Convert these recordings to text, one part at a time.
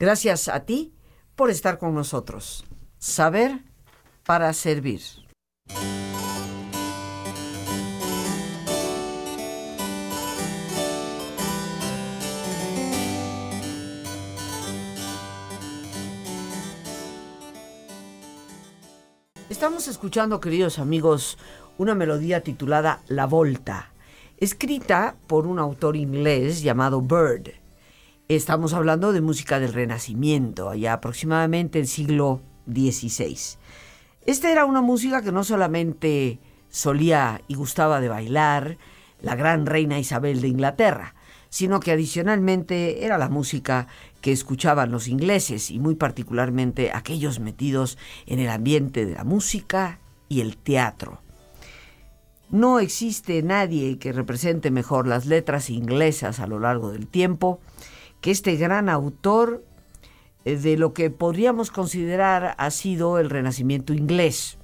Gracias a ti por estar con nosotros. Saber para servir. Estamos escuchando, queridos amigos, una melodía titulada La Volta, escrita por un autor inglés llamado Bird. Estamos hablando de música del Renacimiento, allá aproximadamente el siglo XVI. Esta era una música que no solamente solía y gustaba de bailar la gran reina Isabel de Inglaterra, sino que adicionalmente era la música que escuchaban los ingleses y muy particularmente aquellos metidos en el ambiente de la música y el teatro. No existe nadie que represente mejor las letras inglesas a lo largo del tiempo que este gran autor eh, de lo que podríamos considerar ha sido el Renacimiento inglés.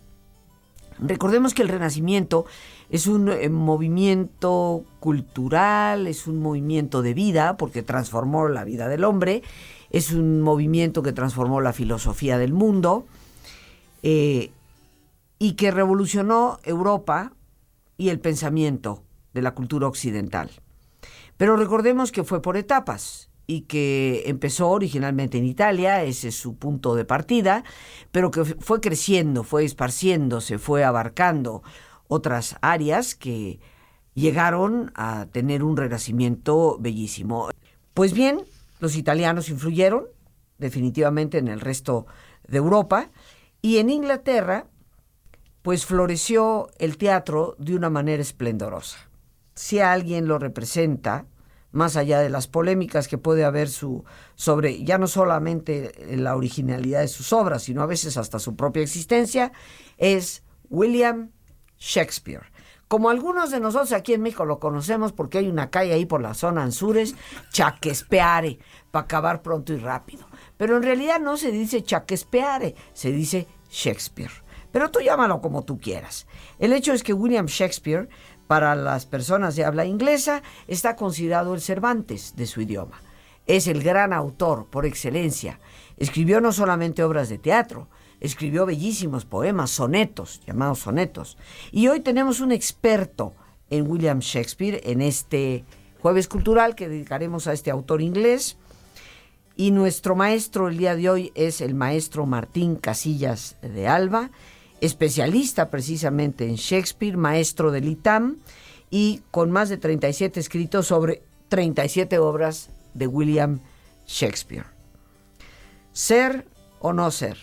Recordemos que el Renacimiento es un eh, movimiento cultural, es un movimiento de vida, porque transformó la vida del hombre, es un movimiento que transformó la filosofía del mundo eh, y que revolucionó Europa y el pensamiento de la cultura occidental. Pero recordemos que fue por etapas y que empezó originalmente en Italia, ese es su punto de partida, pero que fue creciendo, fue esparciéndose, fue abarcando otras áreas que llegaron a tener un renacimiento bellísimo. Pues bien, los italianos influyeron definitivamente en el resto de Europa y en Inglaterra pues floreció el teatro de una manera esplendorosa. Si alguien lo representa, más allá de las polémicas que puede haber su, sobre ya no solamente la originalidad de sus obras, sino a veces hasta su propia existencia, es William Shakespeare. Como algunos de nosotros aquí en México lo conocemos porque hay una calle ahí por la zona Anzures, Chaquespeare, para acabar pronto y rápido. Pero en realidad no se dice Chaquespeare, se dice Shakespeare. Pero tú llámalo como tú quieras. El hecho es que William Shakespeare para las personas de habla inglesa, está considerado el Cervantes de su idioma. Es el gran autor por excelencia. Escribió no solamente obras de teatro, escribió bellísimos poemas, sonetos, llamados sonetos. Y hoy tenemos un experto en William Shakespeare en este jueves cultural que dedicaremos a este autor inglés. Y nuestro maestro el día de hoy es el maestro Martín Casillas de Alba especialista precisamente en Shakespeare, maestro del ITAM y con más de 37 escritos sobre 37 obras de William Shakespeare. ¿Ser o no ser?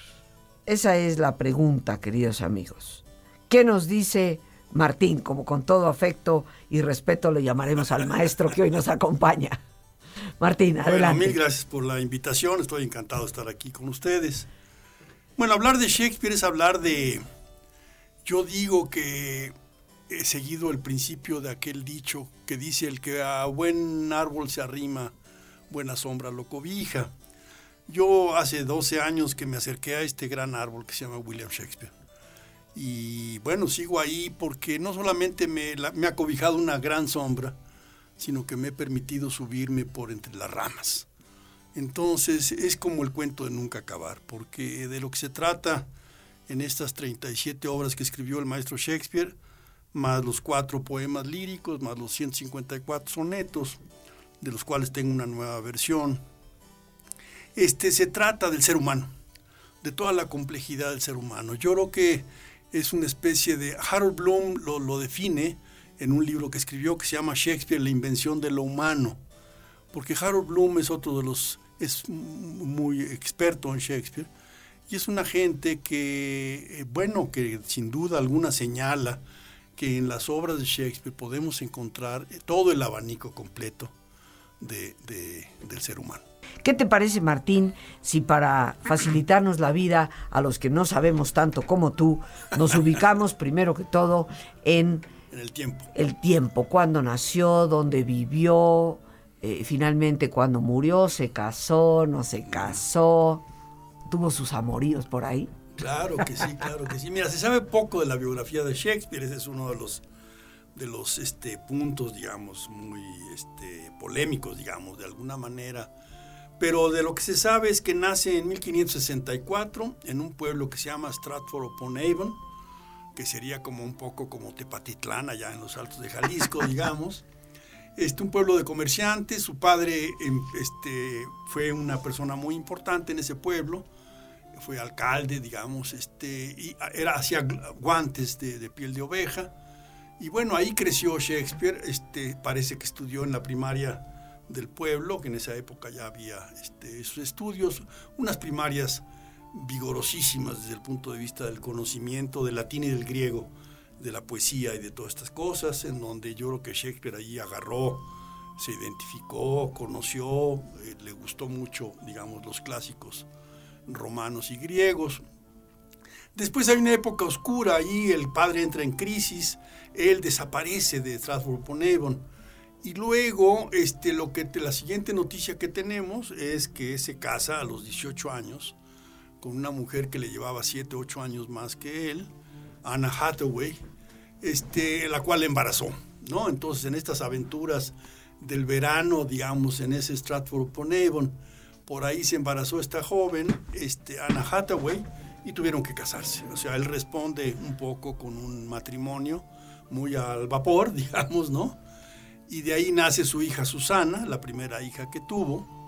Esa es la pregunta, queridos amigos. ¿Qué nos dice Martín? Como con todo afecto y respeto le llamaremos al maestro que hoy nos acompaña. Martín, adelante. Bueno, mil gracias por la invitación. Estoy encantado de estar aquí con ustedes. Bueno, hablar de Shakespeare es hablar de... Yo digo que he seguido el principio de aquel dicho que dice el que a buen árbol se arrima, buena sombra lo cobija. Yo hace 12 años que me acerqué a este gran árbol que se llama William Shakespeare. Y bueno, sigo ahí porque no solamente me, ha cobijado una gran sombra, sino que me he permitido subirme por entre las ramas. Entonces es como el cuento de nunca acabar, porque de lo que se trata en estas 37 obras que escribió el maestro Shakespeare, más los cuatro poemas líricos, más los 154 sonetos, de los cuales tengo una nueva versión. Este se trata del ser humano, de toda la complejidad del ser humano. Yo creo que es una especie de Harold Bloom lo, lo define en un libro que escribió que se llama Shakespeare, la invención de lo humano, porque Harold Bloom es otro de los es muy experto en Shakespeare y es una gente que, eh, bueno, que sin duda alguna señala que en las obras de Shakespeare podemos encontrar todo el abanico completo de, del ser humano. ¿Qué te parece, Martín, si para facilitarnos la vida a los que no sabemos tanto como tú, nos ubicamos primero que todo en... En el tiempo. El tiempo, cuándo nació, dónde vivió, eh, finalmente cuando murió, se casó, no se casó, tuvo sus amoríos por ahí. Claro que sí, claro que sí. Mira, se sabe poco de la biografía de Shakespeare, ese es uno de los de los este, puntos, digamos, muy este, polémicos, digamos, de alguna manera, pero de lo que se sabe es que nace en 1564 en un pueblo que se llama Stratford upon Avon, que sería como un poco como Tepatitlán allá en los altos de Jalisco, digamos. Este, un pueblo de comerciantes, su padre em, este, fue una persona muy importante en ese pueblo, fue alcalde, digamos, este, y era, hacía guantes de, de, piel de oveja. Y bueno, ahí creció Shakespeare, este, parece que estudió en la primaria del pueblo, que en esa época ya había este, sus estudios, unas primarias vigorosísimas desde el punto de vista del conocimiento del latín y del griego, de la poesía y de todas estas cosas, en donde yo creo que Shakespeare allí agarró, se identificó, conoció, eh, le gustó mucho, digamos, los clásicos romanos y griegos. Después hay una época oscura, ahí el padre entra en crisis, él desaparece de Strasbourg Avon. Y luego, este, lo que la siguiente noticia que tenemos es que se casa a los 18 años con una mujer que le llevaba 7, 8 años más que él, Anna Hathaway, este, la cual embarazó. ¿no? Entonces, en estas aventuras del verano, digamos, en ese Stratford upon Avon, por ahí se embarazó esta joven, este, Anna Hathaway, y tuvieron que casarse. O sea, él responde un poco con un matrimonio muy al vapor, digamos, ¿no? Y de ahí nace su hija Susana, la primera hija que tuvo,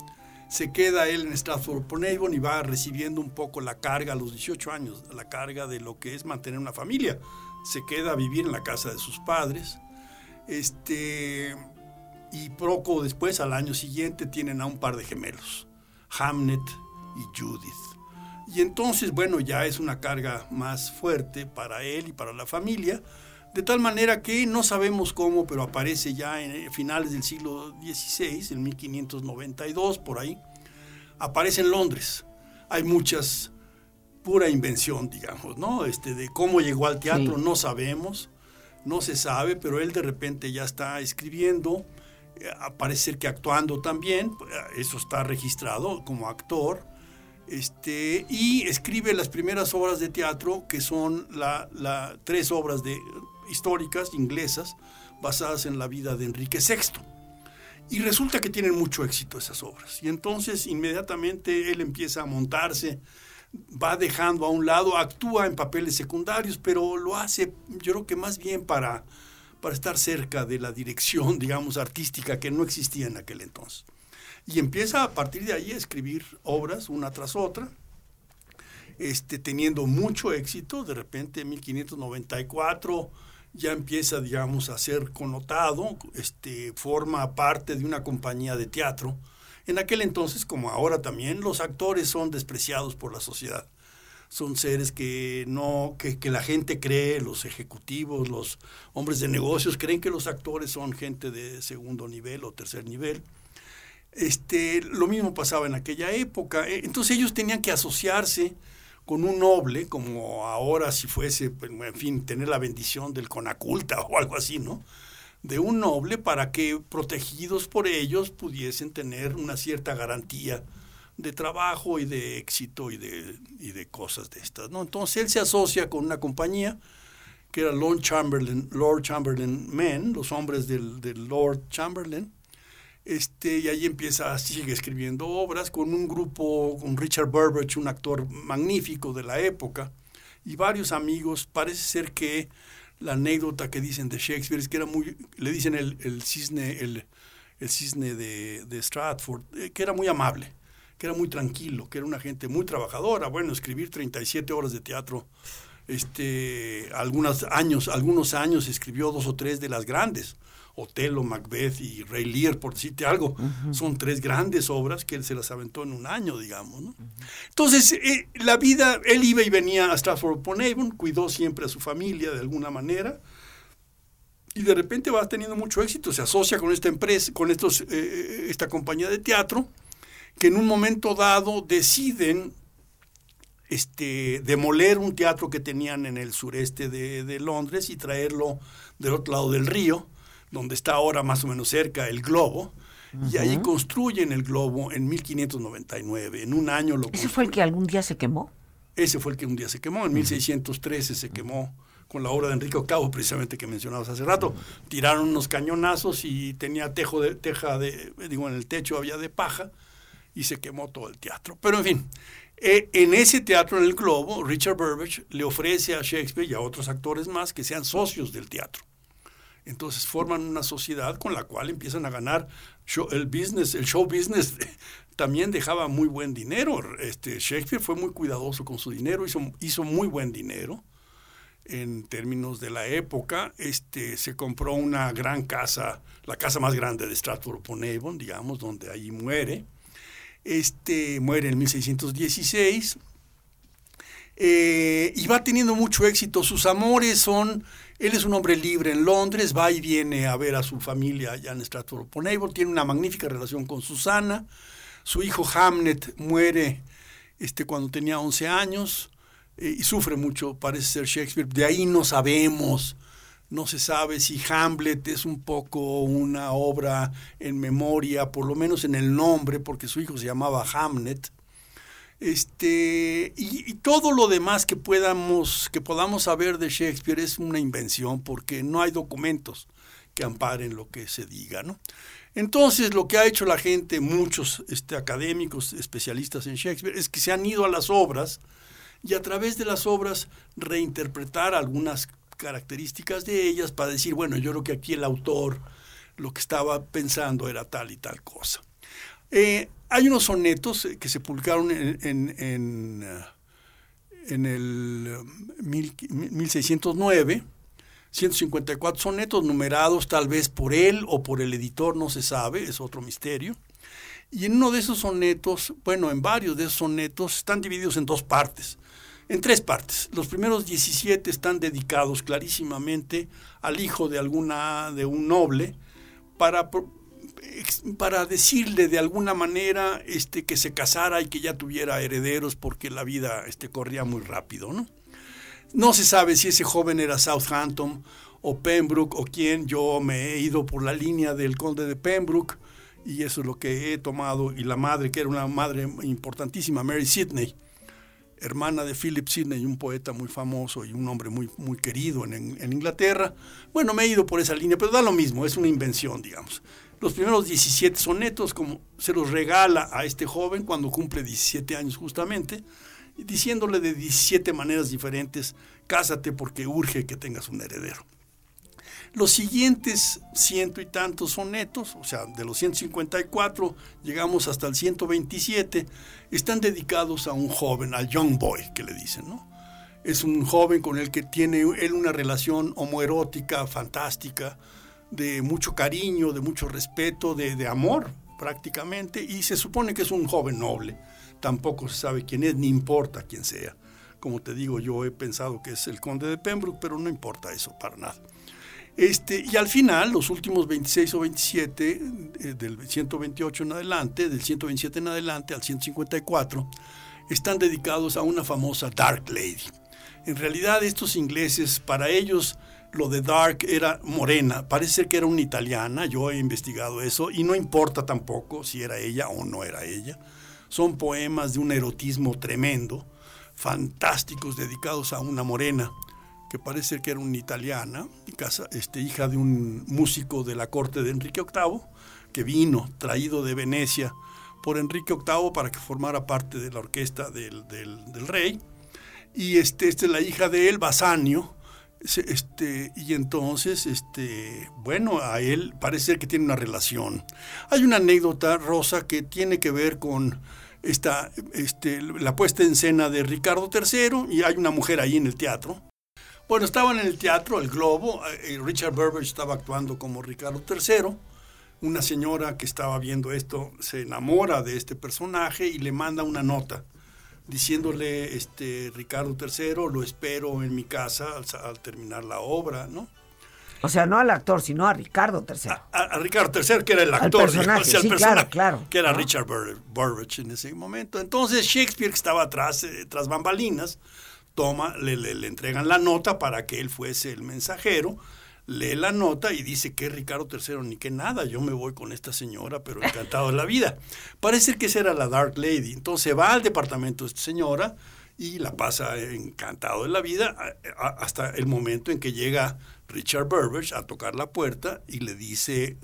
se queda él en Stratford upon Avon y va recibiendo un poco la carga a los 18 años, la carga de lo que es mantener una familia. Se queda a vivir en la casa de sus padres. Este, y poco después, al año siguiente, tienen a un par de gemelos, Hamnet y Judith. Y entonces, bueno, ya es una carga más fuerte para él y para la familia, de tal manera que no sabemos cómo, pero aparece ya en finales del siglo XVI, en 1592, por ahí, aparece en Londres. Hay muchas, pura invención, digamos, ¿no? Este, de cómo llegó al teatro, no sabemos, no se sabe, pero él de repente ya está escribiendo, eh, parece ser que actuando también, eso está registrado como actor, este, y escribe las primeras obras de teatro, que son la, la, tres obras de históricas inglesas basadas en la vida de Enrique VI. Y resulta que tienen mucho éxito esas obras. Y entonces inmediatamente él empieza a montarse, va dejando a un lado, actúa en papeles secundarios, pero lo hace yo creo que más bien para, para estar cerca de la dirección, digamos, artística que no existía en aquel entonces. Y empieza a partir de ahí a escribir obras una tras otra, este, teniendo mucho éxito. De repente en 1594 ya empieza, digamos, a ser connotado, este, forma parte de una compañía de teatro. En aquel entonces, como ahora también, los actores son despreciados por la sociedad. Son seres que no, que, la gente cree, los ejecutivos, los hombres de negocios creen que los actores son gente de segundo nivel o tercer nivel. Este, lo mismo pasaba en aquella época. Entonces ellos tenían que asociarse con un noble, como ahora si fuese, pues, en fin, tener la bendición del conaculta o algo así, ¿no? De un noble para que protegidos por ellos pudiesen tener una cierta garantía de trabajo y de éxito y de, y de cosas de estas, ¿no? Entonces él se asocia con una compañía que era Lord Chamberlain, Lord Chamberlain Men, los hombres del, del Lord Chamberlain, este, y ahí empieza, sigue escribiendo obras con un grupo, con Richard Burbage, un actor magnífico de la época, y varios amigos. Parece ser que la anécdota que dicen de Shakespeare es que era muy, le dicen el, el cisne, el, el cisne de, de, Stratford, eh, que era muy amable, que era muy tranquilo, que era una gente muy trabajadora. Bueno, escribir 37 horas de teatro, este, algunos años, algunos años escribió dos o tres de las grandes Otelo, Macbeth y Rey Lear, por decirte algo. Son tres grandes obras que él se las aventó en un año, digamos. ¿no? Entonces, eh, la vida, él iba y venía a Stratford upon Avon, cuidó siempre a su familia de alguna manera, y de repente va teniendo mucho éxito, se asocia con esta empresa, con estos, eh, eh, esta compañía de teatro, que en un momento dado deciden este, demoler un teatro que tenían en el sureste de, de Londres y traerlo del otro lado del río donde está ahora más o menos cerca el globo, y ahí construyen el globo en 1599. En un año lo ¿Ese fue el que algún día se quemó? Ese fue el que un día se quemó. En 1613 se quemó con la obra de Enrique Octavo, precisamente que mencionabas hace rato. Tiraron unos cañonazos y tenía tejo de, teja de, digo, en el techo había de paja y se quemó todo el teatro. Pero en fin, eh, en ese teatro en el Globo, Richard Burbage le ofrece a Shakespeare y a otros actores más que sean socios del teatro. Entonces forman una sociedad con la cual empiezan a ganar el business, el show business también dejaba muy buen dinero. Este, Shakespeare fue muy cuidadoso con su dinero, hizo, hizo muy buen dinero en términos de la época. Este, se compró una gran casa, la casa más grande de Stratford-upon-Avon, digamos, donde allí muere. Este, muere en 1616 eh, y va teniendo mucho éxito. Sus amores son, él es un hombre libre en Londres, va y viene a ver a su familia allá en Stratford-upon-Avon, tiene una magnífica relación con Susana. Su hijo Hamlet muere este, cuando tenía 11 años eh, y sufre mucho, parece ser Shakespeare. De ahí no sabemos, no se sabe si Hamlet es un poco una obra en memoria, por lo menos en el nombre, porque su hijo se llamaba Hamlet. Este, y, todo lo demás que podamos, saber de Shakespeare es una invención, porque no hay documentos que amparen lo que se diga, ¿no? Entonces, lo que ha hecho la gente, muchos este, académicos, especialistas en Shakespeare, es que se han ido a las obras y a través de las obras reinterpretar algunas características de ellas para decir, bueno, yo creo que aquí el autor lo que estaba pensando era tal y tal cosa. Eh, hay unos sonetos que se publicaron en, en, en, en el 1609 154 sonetos numerados tal vez por él o por el editor, no se sabe, es otro misterio. Y en uno de esos sonetos, bueno, en varios de esos sonetos están divididos en dos partes, en tres partes. Los primeros 17 están dedicados clarísimamente al hijo de alguna de un noble para para decirle de alguna manera este que se casara y que ya tuviera herederos porque la vida este corría muy rápido, ¿no? No se sabe si ese joven era Southampton o Pembroke o quién. Yo me he ido por la línea del conde de Pembroke y eso es lo que he tomado. Y la madre, que era una madre importantísima, Mary Sidney, hermana de Philip Sidney, un poeta muy famoso y un hombre muy, muy querido en, en, Inglaterra. Bueno, me he ido por esa línea, pero da lo mismo, es una invención, digamos. Los primeros 17 sonetos, como se los regala a este joven cuando cumple 17 años justamente, diciéndole de 17 maneras diferentes, cásate porque urge que tengas un heredero. Los siguientes ciento y tantos sonetos, o sea, de los 154 llegamos hasta el 127, están dedicados a un joven, al young boy, que le dicen, ¿no? Es un joven con el que tiene él una relación homoerótica fantástica, de mucho cariño, de mucho respeto, de, de amor prácticamente, y se supone que es un joven noble tampoco se sabe quién es, ni importa quién sea. Como te digo, yo he pensado que es el conde de Pembroke, pero no importa eso para nada. Este, y al final, los últimos 26 o 27, eh, del 128 en adelante, del 127 en adelante al 154, están dedicados a una famosa Dark Lady. En realidad, estos ingleses, para ellos, lo de Dark era morena, parece que era una italiana, yo he investigado eso, y no importa tampoco si era ella o no era ella. Son poemas de un erotismo tremendo, fantásticos, dedicados a una morena, que parece que era una italiana, este, hija de un músico de la corte de Enrique VIII, que vino traído de Venecia por Enrique VIII para que formara parte de la orquesta del, rey. Y este, esta es la hija de él, Basanio, este, y entonces, este, bueno, a él parece que tiene una relación. Hay una anécdota, Rosa, que tiene que ver con este, la puesta en escena de Ricardo III y hay una mujer ahí en el teatro. Bueno, estaban en el teatro, el Globo, eh, Richard Burbage estaba actuando como Ricardo III. Una señora que estaba viendo esto se enamora de este personaje y le manda una nota diciéndole, este, Ricardo III, lo espero en mi casa al, al terminar la obra, ¿no? O sea, no al actor, sino a Ricardo III. A, Ricardo III, que era el actor. Al personaje, sí, claro, claro. Que era Richard Burbage en ese momento. Entonces Shakespeare, que estaba atrás, eh, tras bambalinas, toma, le, le, entregan la nota para que él fuese el mensajero, lee la nota y dice que Ricardo III ni que nada, yo me voy con esta señora, pero encantado de la vida. Parece que esa era la Dark Lady. Entonces va al departamento de esta señora y la pasa encantado de la vida hasta el momento en que llega Richard Burbage a tocar la puerta y le dice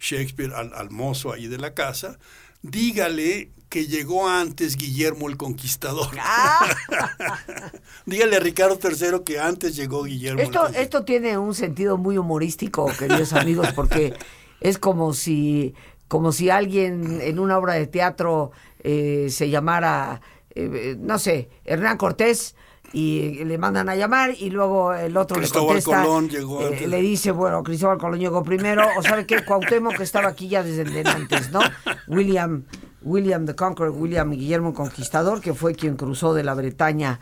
Shakespeare al, mozo ahí de la casa, dígale que llegó antes Guillermo el Conquistador. Ah. dígale a Ricardo III que antes llegó Guillermo esto, el Conquistador. Esto tiene un sentido muy humorístico, queridos amigos, porque es como si, como si alguien en una obra de teatro eh, se llamara, eh, no sé, Hernán Cortés y le mandan a llamar y luego el otro le contesta, Colón llegó eh, le dice, bueno, Cristóbal Colón llegó primero, o sabe que Cuauhtémoc que estaba aquí ya desde antes, ¿no? William William the Conqueror, William Guillermo Conquistador, que fue quien cruzó de la Bretaña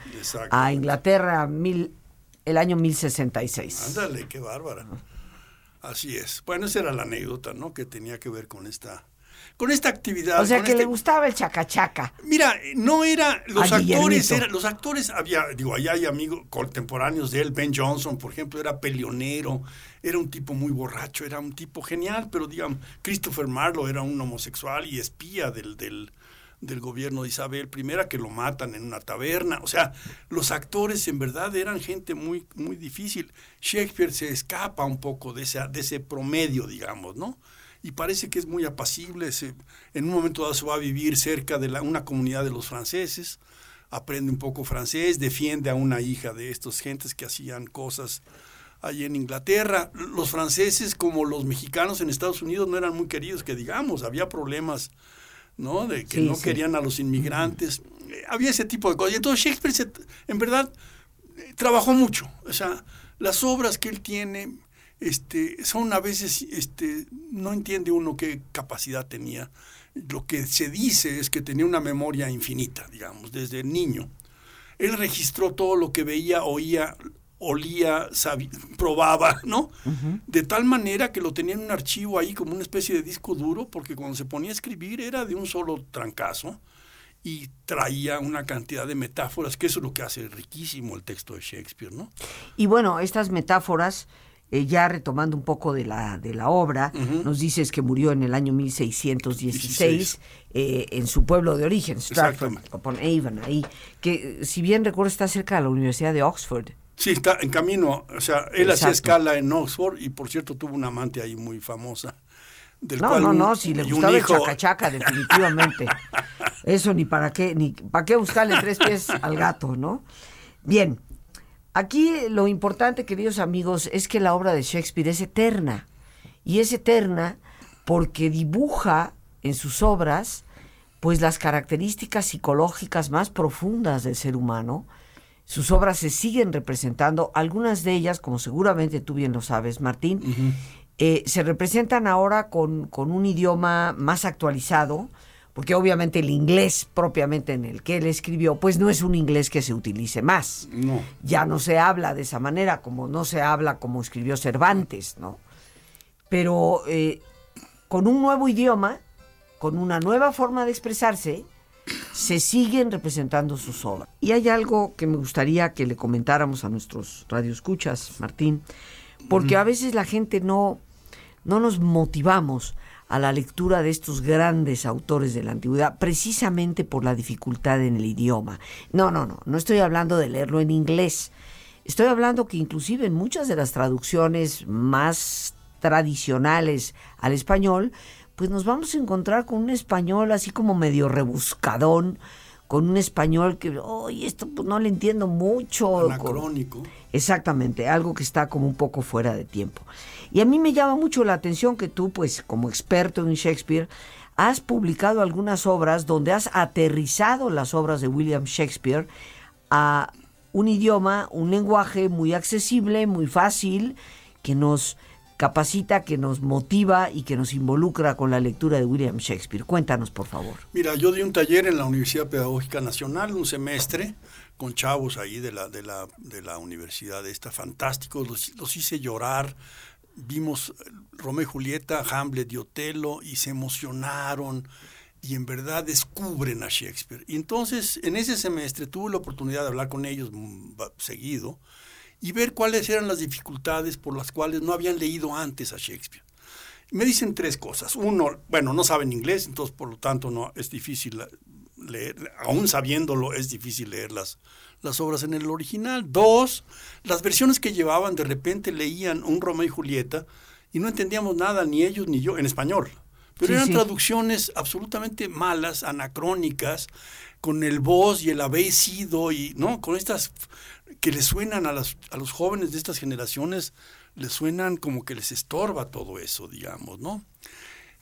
a Inglaterra mil, el año 1066. Ándale, qué bárbara. Así es. Bueno, esa era la anécdota, ¿no? Que tenía que ver con esta con esta actividad. O sea, que este le gustaba el chacachaca. Mira, no era, los actores, era, los actores había, digo, allá hay amigos contemporáneos de él, Ben Johnson, por ejemplo, era peleonero, era un tipo muy borracho, era un tipo genial, pero digamos, Christopher Marlowe era un homosexual y espía del, del, del gobierno de Isabel I, que lo matan en una taberna. O sea, los actores en verdad eran gente muy, muy difícil. Shakespeare se escapa un poco de ese, de ese promedio, digamos, ¿no? Y parece que es muy apacible. Se, en un momento dado se va a vivir cerca de la, una comunidad de los franceses, aprende un poco francés, defiende a una hija de estos gentes que hacían cosas allí en Inglaterra. Los franceses, como los mexicanos en Estados Unidos, no eran muy queridos, que digamos, había problemas. ¿no? De que no querían a los inmigrantes. Había ese tipo de cosas. Y entonces Shakespeare, en verdad, trabajó mucho. O sea, las obras que él tiene este, son a veces, este, no entiende uno qué capacidad tenía. Lo que se dice es que tenía una memoria infinita, digamos, desde niño. Él registró todo lo que veía, oía, olía, probaba, ¿no? De tal manera que lo tenía en un archivo ahí como una especie de disco duro, porque cuando se ponía a escribir era de un solo trancazo y traía una cantidad de metáforas, que eso es lo que hace riquísimo el texto de Shakespeare, ¿no? Y bueno, estas metáforas eh, ya retomando un poco de la, de la obra, nos dices que murió en el año 1616 eh, en su pueblo de origen, Stratford upon Avon, ahí, que si bien recuerdo está cerca de la Universidad de Oxford. Sí, está en camino, o sea, él hacía escala en Oxford y por cierto tuvo una amante ahí muy famosa. Del no, no, no, si le gustaba el chacachaca, definitivamente. Eso ni para qué, ni para qué buscarle tres pies al gato, ¿no? Bien, Aquí lo importante, queridos amigos, es que la obra de Shakespeare es eterna. Y es eterna porque dibuja en sus obras pues las características psicológicas más profundas del ser humano. Sus obras se siguen representando, algunas de ellas, como seguramente tú bien lo sabes, Martín, eh, se representan ahora con, con un idioma más actualizado, porque obviamente el inglés propiamente en el que él escribió, pues no es un inglés que se utilice más. No. Ya no se habla de esa manera, como no se habla como escribió Cervantes, ¿no? Pero eh, con un nuevo idioma, con una nueva forma de expresarse, se siguen representando sus obras. Y hay algo que me gustaría que le comentáramos a nuestros radioescuchas, Martín, porque a veces la gente no, no nos motivamos a la lectura de estos grandes autores de la antigüedad, precisamente por la dificultad en el idioma. No, no, no, no estoy hablando de leerlo en inglés. Estoy hablando que inclusive en muchas de las traducciones más tradicionales al español, pues nos vamos a encontrar con un español así como medio rebuscadón, con un español que, oye, esto pues no le entiendo mucho. Anacrónico. Exactamente, algo que está como un poco fuera de tiempo. Y a mí me llama mucho la atención que tú, pues como experto en Shakespeare, has publicado algunas obras donde has aterrizado las obras de William Shakespeare a un idioma, un lenguaje muy accesible, muy fácil, que nos capacita, que nos motiva y que nos involucra con la lectura de William Shakespeare. Cuéntanos, por favor. Mira, yo di un taller en la Universidad Pedagógica Nacional, un semestre, con chavos ahí de la, de la, de la universidad esta, fantásticos, los hice llorar, vimos Romeo y Julieta, Hamlet y Otelo y se emocionaron y en verdad descubren a Shakespeare. Y entonces en ese semestre tuve la oportunidad de hablar con ellos mm, seguido y ver cuáles eran las dificultades por las cuales no habían leído antes a Shakespeare. Me dicen tres cosas. Uno, bueno, no saben inglés, entonces por lo tanto no es difícil leer, aún sabiéndolo es difícil leerlas las obras en el original. Dos, las versiones que llevaban, de repente leían un Romeo y Julieta y no entendíamos nada, ni ellos ni yo, en español. pero Sí, eran sí. traducciones absolutamente malas, anacrónicas, con el vos y el habéis sido, y no, con estas que le suenan a, las, a los jóvenes de estas generaciones, les suenan como que les estorba todo eso, digamos, ¿no?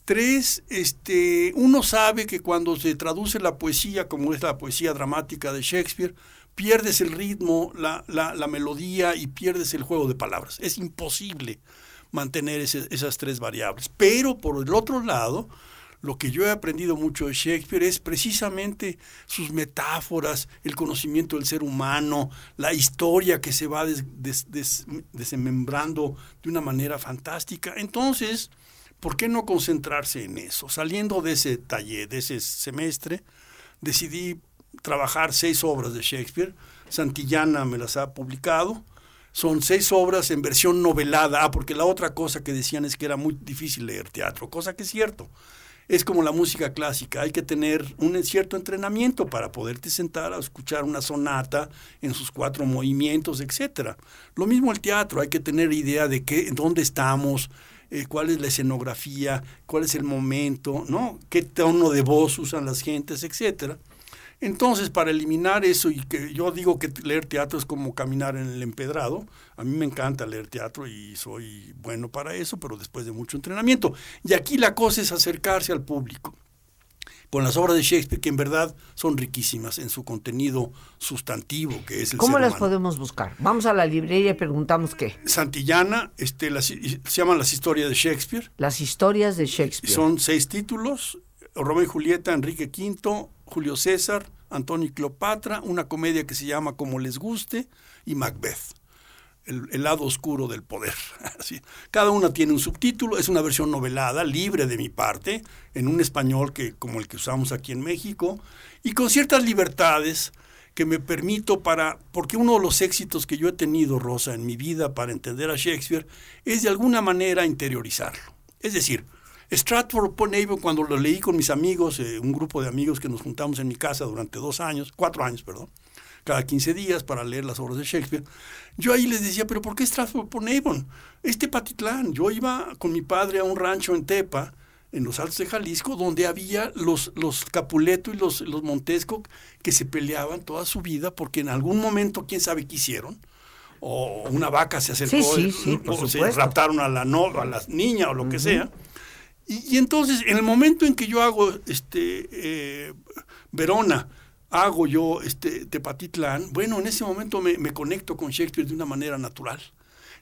Tres, este, uno sabe que cuando se traduce la poesía, como es la poesía dramática de Shakespeare, pierdes el ritmo, la, la, la melodía y pierdes el juego de palabras. Es imposible mantener esas tres variables. Pero por el otro lado, lo que yo he aprendido mucho de Shakespeare es precisamente sus metáforas, el conocimiento del ser humano, la historia que se va des- des- des- de una manera fantástica. Entonces, ¿por qué no concentrarse en eso? Saliendo de ese taller, de ese semestre, decidí trabajar seis obras de Shakespeare. Santillana me las ha publicado. Son seis obras en versión novelada. Ah, porque la otra cosa que decían es que era muy difícil leer teatro, cosa que es cierto. Es como la música clásica, hay que tener un cierto entrenamiento para poderte sentar a escuchar una sonata en sus cuatro movimientos, etcétera. Lo mismo el teatro, hay que tener idea de qué, dónde estamos, eh, cuál es la escenografía, cuál es el momento, ¿no? qué tono de voz usan las gentes, etcétera. Entonces, para eliminar eso, y que yo digo que leer teatro es como caminar en el empedrado, a mí me encanta leer teatro y soy bueno para eso, pero después de mucho entrenamiento. Y aquí la cosa es acercarse al público con las obras de Shakespeare, que en verdad son riquísimas en su contenido sustantivo, que es el ¿Cómo ser las humano. podemos buscar? Vamos a la librería y preguntamos qué. Santillana, este, las- se llaman las historias de Shakespeare, Las historias de Shakespeare. Son seis títulos, Romeo y Julieta, Enrique V, Julio César, Antonio y Cleopatra, una comedia que se llama Como les guste y Macbeth, el, lado oscuro del poder. Cada una tiene un subtítulo, es una versión novelada, libre de mi parte, en un español que, como el que usamos aquí en México, y con ciertas libertades que me permito para, porque uno de los éxitos que yo he tenido, Rosa, en mi vida para entender a Shakespeare, es de alguna manera interiorizarlo. Es decir, Stratford upon Avon, cuando lo leí con mis amigos, eh, un grupo de amigos que nos juntamos en mi casa durante dos años, cuatro años, perdón, cada 15 días para leer las obras de Shakespeare, yo ahí les decía, pero ¿por qué Stratford upon Avon? Este Patitlán, yo iba con mi padre a un rancho en Tepa, en los Altos de Jalisco, donde había los, los Capuleto y los, los Montesco que se peleaban toda su vida porque en algún momento, quién sabe qué hicieron, o una vaca se acercó, Sí, sí, sí, por o se raptaron a la, no, a la niña o lo que sea. Y, y entonces, en el momento en que yo hago este eh, Verona, hago yo este Tepatitlán, bueno, en ese momento me, me conecto con Shakespeare de una manera natural.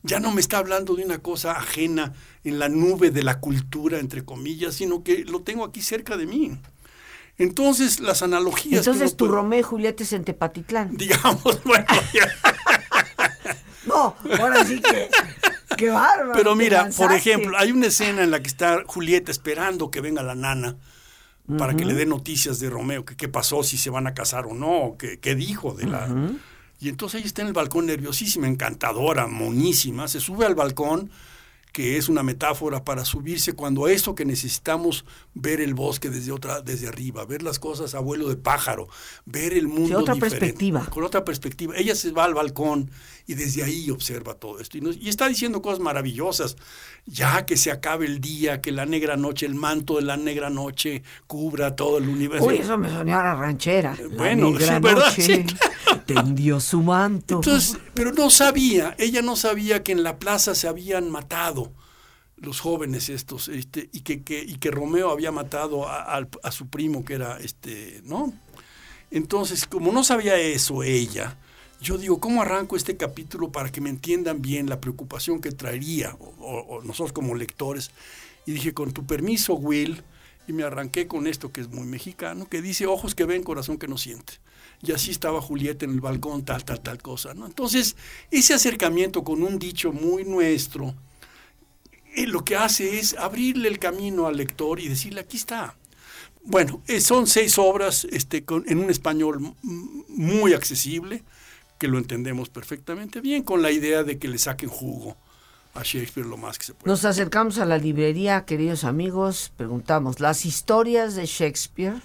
Ya no me está hablando de una cosa ajena en la nube de la cultura, entre comillas, sino que lo tengo aquí cerca de mí. Entonces, las analogías. Entonces tu puede- Romeo y Julieta es en Tepatitlán. Digamos, bueno, ya. No, ahora sí que. ¡Qué bárbaro! Pero mira, por ejemplo, hay una escena en la que está Julieta esperando que venga la nana para que le dé noticias de Romeo, que qué pasó, si se van a casar o no, qué, qué dijo de la... Y entonces ella está en el balcón nerviosísima, encantadora, monísima, se sube al balcón, que es una metáfora para subirse cuando eso que necesitamos ver el bosque desde otra desde arriba, ver las cosas a vuelo de pájaro, ver el mundo otra diferente, perspectiva. con otra perspectiva. Ella se va al balcón y desde ahí observa todo esto y, nos- y está diciendo cosas maravillosas. Ya que se acabe el día, que la negra noche, el manto de la negra noche cubra todo el universo. Uy, eso me sonó a la ranchera. La bueno, negra sí, ¿verdad? noche Sí, tendió su manto. Entonces, pero no sabía, ella no sabía que en la plaza se habían matado los jóvenes estos, este, y que, que- y que Romeo había matado a, a su primo que era este, ¿no? Entonces, como no sabía eso ella, yo digo, ¿cómo arranco este capítulo para que me entiendan bien la preocupación que traería o, o- o nosotros como lectores? Y dije, con tu permiso, Will, y me arranqué con esto que es muy mexicano, que dice ojos que ven, corazón que no siente. Y así estaba Julieta en el balcón, tal, tal, tal cosa, ¿no? Entonces, ese acercamiento con un dicho muy nuestro, eh, lo que hace es abrirle el camino al lector y decirle, aquí está. Bueno, eh, son seis obras este, con- en un español muy accesible, que lo entendemos perfectamente bien, con la idea de que le saquen jugo a Shakespeare lo más que se puede. Nos acercamos a la librería, queridos amigos, preguntamos las historias de Shakespeare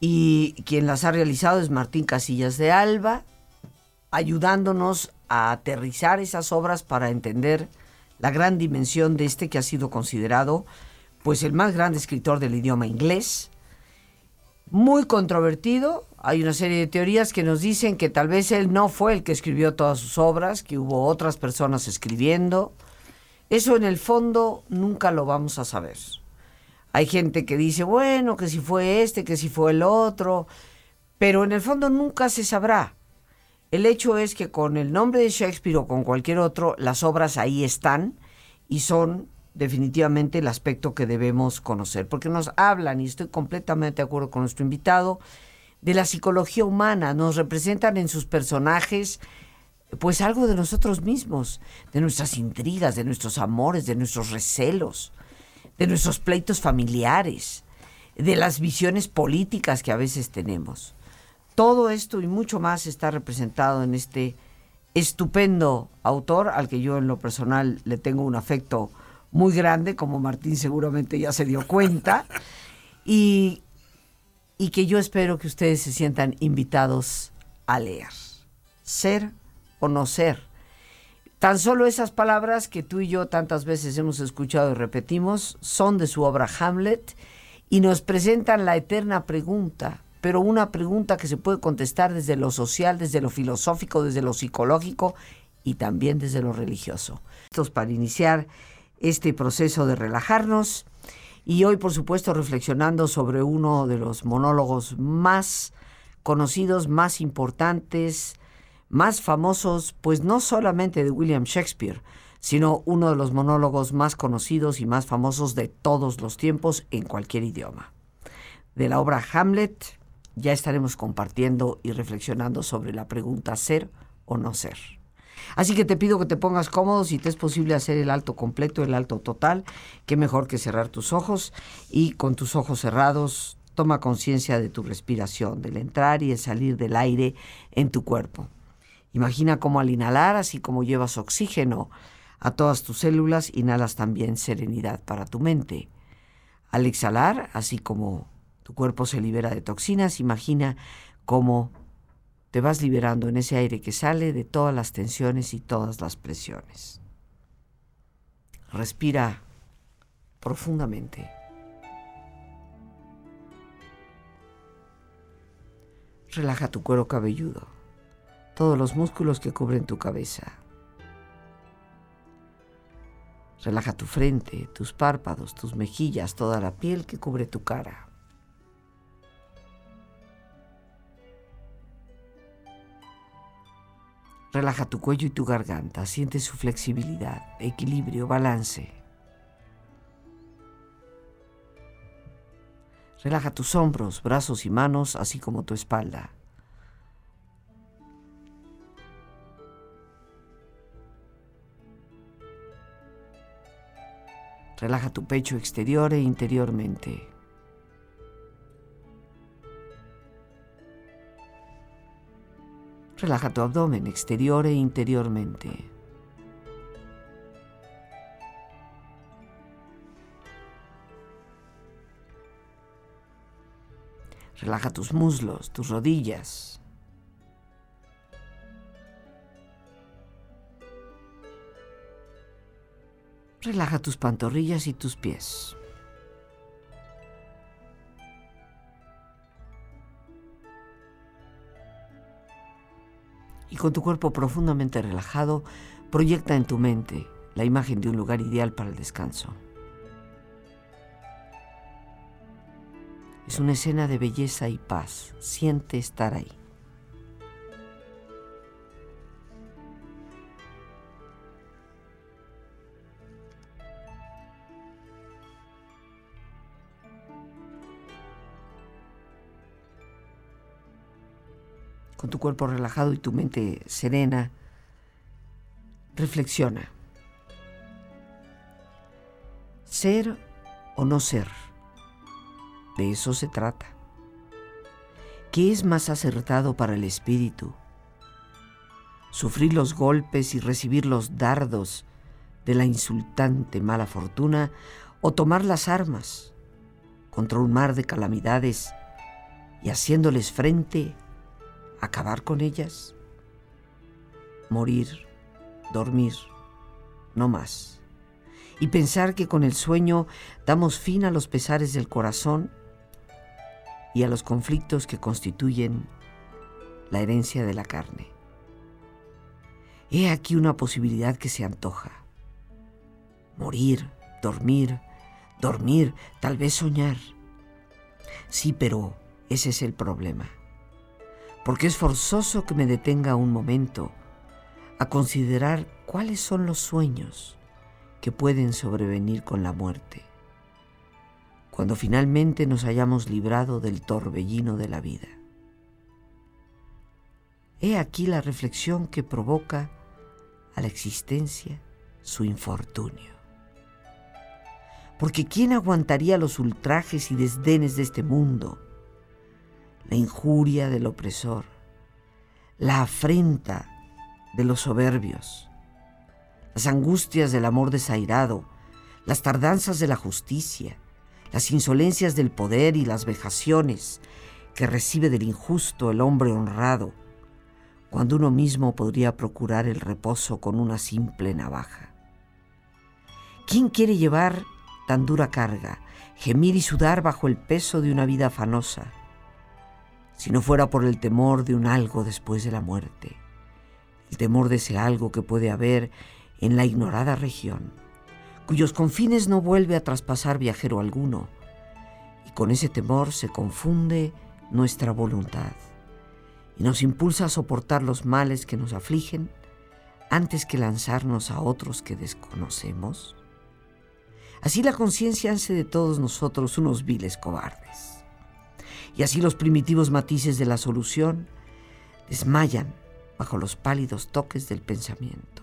y quien las ha realizado es Martín Casillas de Alba, ayudándonos a aterrizar esas obras para entender la gran dimensión de este que ha sido considerado pues el más grande escritor del idioma inglés, muy controvertido. Hay una serie de teorías que nos dicen que tal vez él no fue el que escribió todas sus obras, que hubo otras personas escribiendo. Eso en el fondo nunca lo vamos a saber. Hay gente que dice, bueno, que si fue este, que si fue el otro, pero en el fondo nunca se sabrá. El hecho es que con el nombre de Shakespeare o con cualquier otro, las obras ahí están y son definitivamente el aspecto que debemos conocer, porque nos hablan, y estoy completamente de acuerdo con nuestro invitado, de la psicología humana, nos representan en sus personajes pues algo de nosotros mismos, de nuestras intrigas, de nuestros amores, de nuestros recelos, de nuestros pleitos familiares, de las visiones políticas que a veces tenemos. Todo esto y mucho más está representado en este estupendo autor al que yo en lo personal le tengo un afecto muy grande, como Martín seguramente ya se dio cuenta, y, y que yo espero que ustedes se sientan invitados a leer. Ser o no ser. Tan solo esas palabras que tú y yo tantas veces hemos escuchado y repetimos son de su obra Hamlet y nos presentan la eterna pregunta, pero una pregunta que se puede contestar desde lo social, desde lo filosófico, desde lo psicológico y también desde lo religioso. Esto para iniciar este proceso de relajarnos y hoy por supuesto reflexionando sobre uno de los monólogos más conocidos, más importantes, más famosos, pues no solamente de William Shakespeare, sino uno de los monólogos más conocidos y más famosos de todos los tiempos en cualquier idioma. De la obra Hamlet ya estaremos compartiendo y reflexionando sobre la pregunta ser o no ser. Así que te pido que te pongas cómodo, si te es posible hacer el alto completo, el alto total, qué mejor que cerrar tus ojos y con tus ojos cerrados toma conciencia de tu respiración, del entrar y el salir del aire en tu cuerpo. Imagina cómo al inhalar, así como llevas oxígeno a todas tus células, inhalas también serenidad para tu mente. Al exhalar, así como tu cuerpo se libera de toxinas, imagina cómo te vas liberando en ese aire que sale de todas las tensiones y todas las presiones. Respira profundamente. Relaja tu cuero cabelludo, todos los músculos que cubren tu cabeza. Relaja tu frente, tus párpados, tus mejillas, toda la piel que cubre tu cara. Relaja tu cuello y tu garganta, siente su flexibilidad, equilibrio, balance. Relaja tus hombros, brazos y manos, así como tu espalda. Relaja tu pecho exterior e interiormente. Relaja tu abdomen exterior e interiormente. Relaja tus muslos, tus rodillas. Relaja tus pantorrillas y tus pies. Con tu cuerpo profundamente relajado, proyecta en tu mente la imagen de un lugar ideal para el descanso. Es una escena de belleza y paz. Siente estar ahí. Con tu cuerpo relajado y tu mente serena, reflexiona. Ser o no ser, de eso se trata. ¿Qué es más acertado para el espíritu? ¿Sufrir los golpes y recibir los dardos de la insultante mala fortuna o tomar las armas contra un mar de calamidades y haciéndoles frente acabar con ellas, morir, dormir, no más. y pensar que con el sueño damos fin a los pesares del corazón y a los conflictos que constituyen la herencia de la carne. He aquí una posibilidad que se antoja. Morir, dormir, dormir, tal vez soñar. Sí, pero ese es el problema. Porque es forzoso que me detenga un momento a considerar cuáles son los sueños que pueden sobrevenir con la muerte, cuando finalmente nos hayamos librado del torbellino de la vida. He aquí la reflexión que provoca a la existencia su infortunio. Porque ¿quién aguantaría los ultrajes y desdenes de este mundo? La injuria del opresor, la afrenta de los soberbios, las angustias del amor desairado, las tardanzas de la justicia, las insolencias del poder y las vejaciones que recibe del injusto el hombre honrado, cuando uno mismo podría procurar el reposo con una simple navaja. ¿Quién quiere llevar tan dura carga, gemir y sudar bajo el peso de una vida afanosa, si no fuera por el temor de un algo después de la muerte? el temor de ese algo que puede haber en la ignorada región, cuyos confines no vuelve a traspasar viajero alguno, y con ese temor se confunde nuestra voluntad y nos impulsa a soportar los males que nos afligen antes que lanzarnos a otros que desconocemos? Así la conciencia hace de todos nosotros unos viles cobardes. Y así los primitivos matices de la solución desmayan bajo los pálidos toques del pensamiento,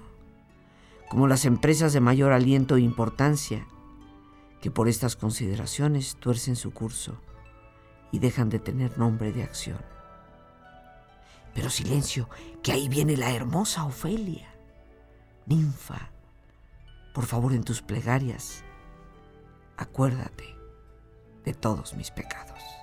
como las empresas de mayor aliento e importancia, que por estas consideraciones tuercen su curso y dejan de tener nombre de acción. Pero silencio, que ahí viene la hermosa Ofelia. Ninfa, por favor en tus plegarias, acuérdate de todos mis pecados.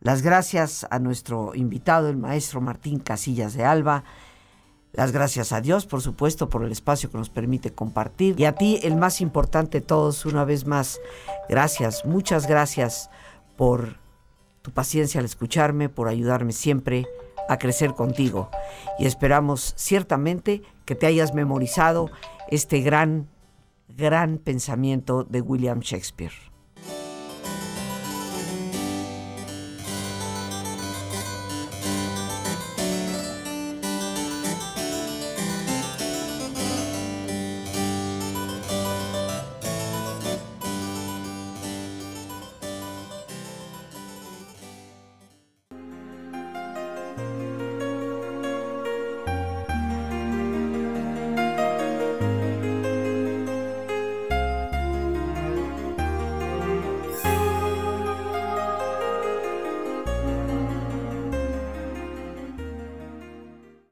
Las gracias a nuestro invitado, el maestro Martín Casillas de Alba. Las gracias a Dios, por supuesto, por el espacio que nos permite compartir. Y a ti, el más importante de todos, una vez más, gracias, muchas gracias por tu paciencia al escucharme, por ayudarme siempre a crecer contigo. Y esperamos ciertamente que te hayas memorizado este gran, gran pensamiento de William Shakespeare.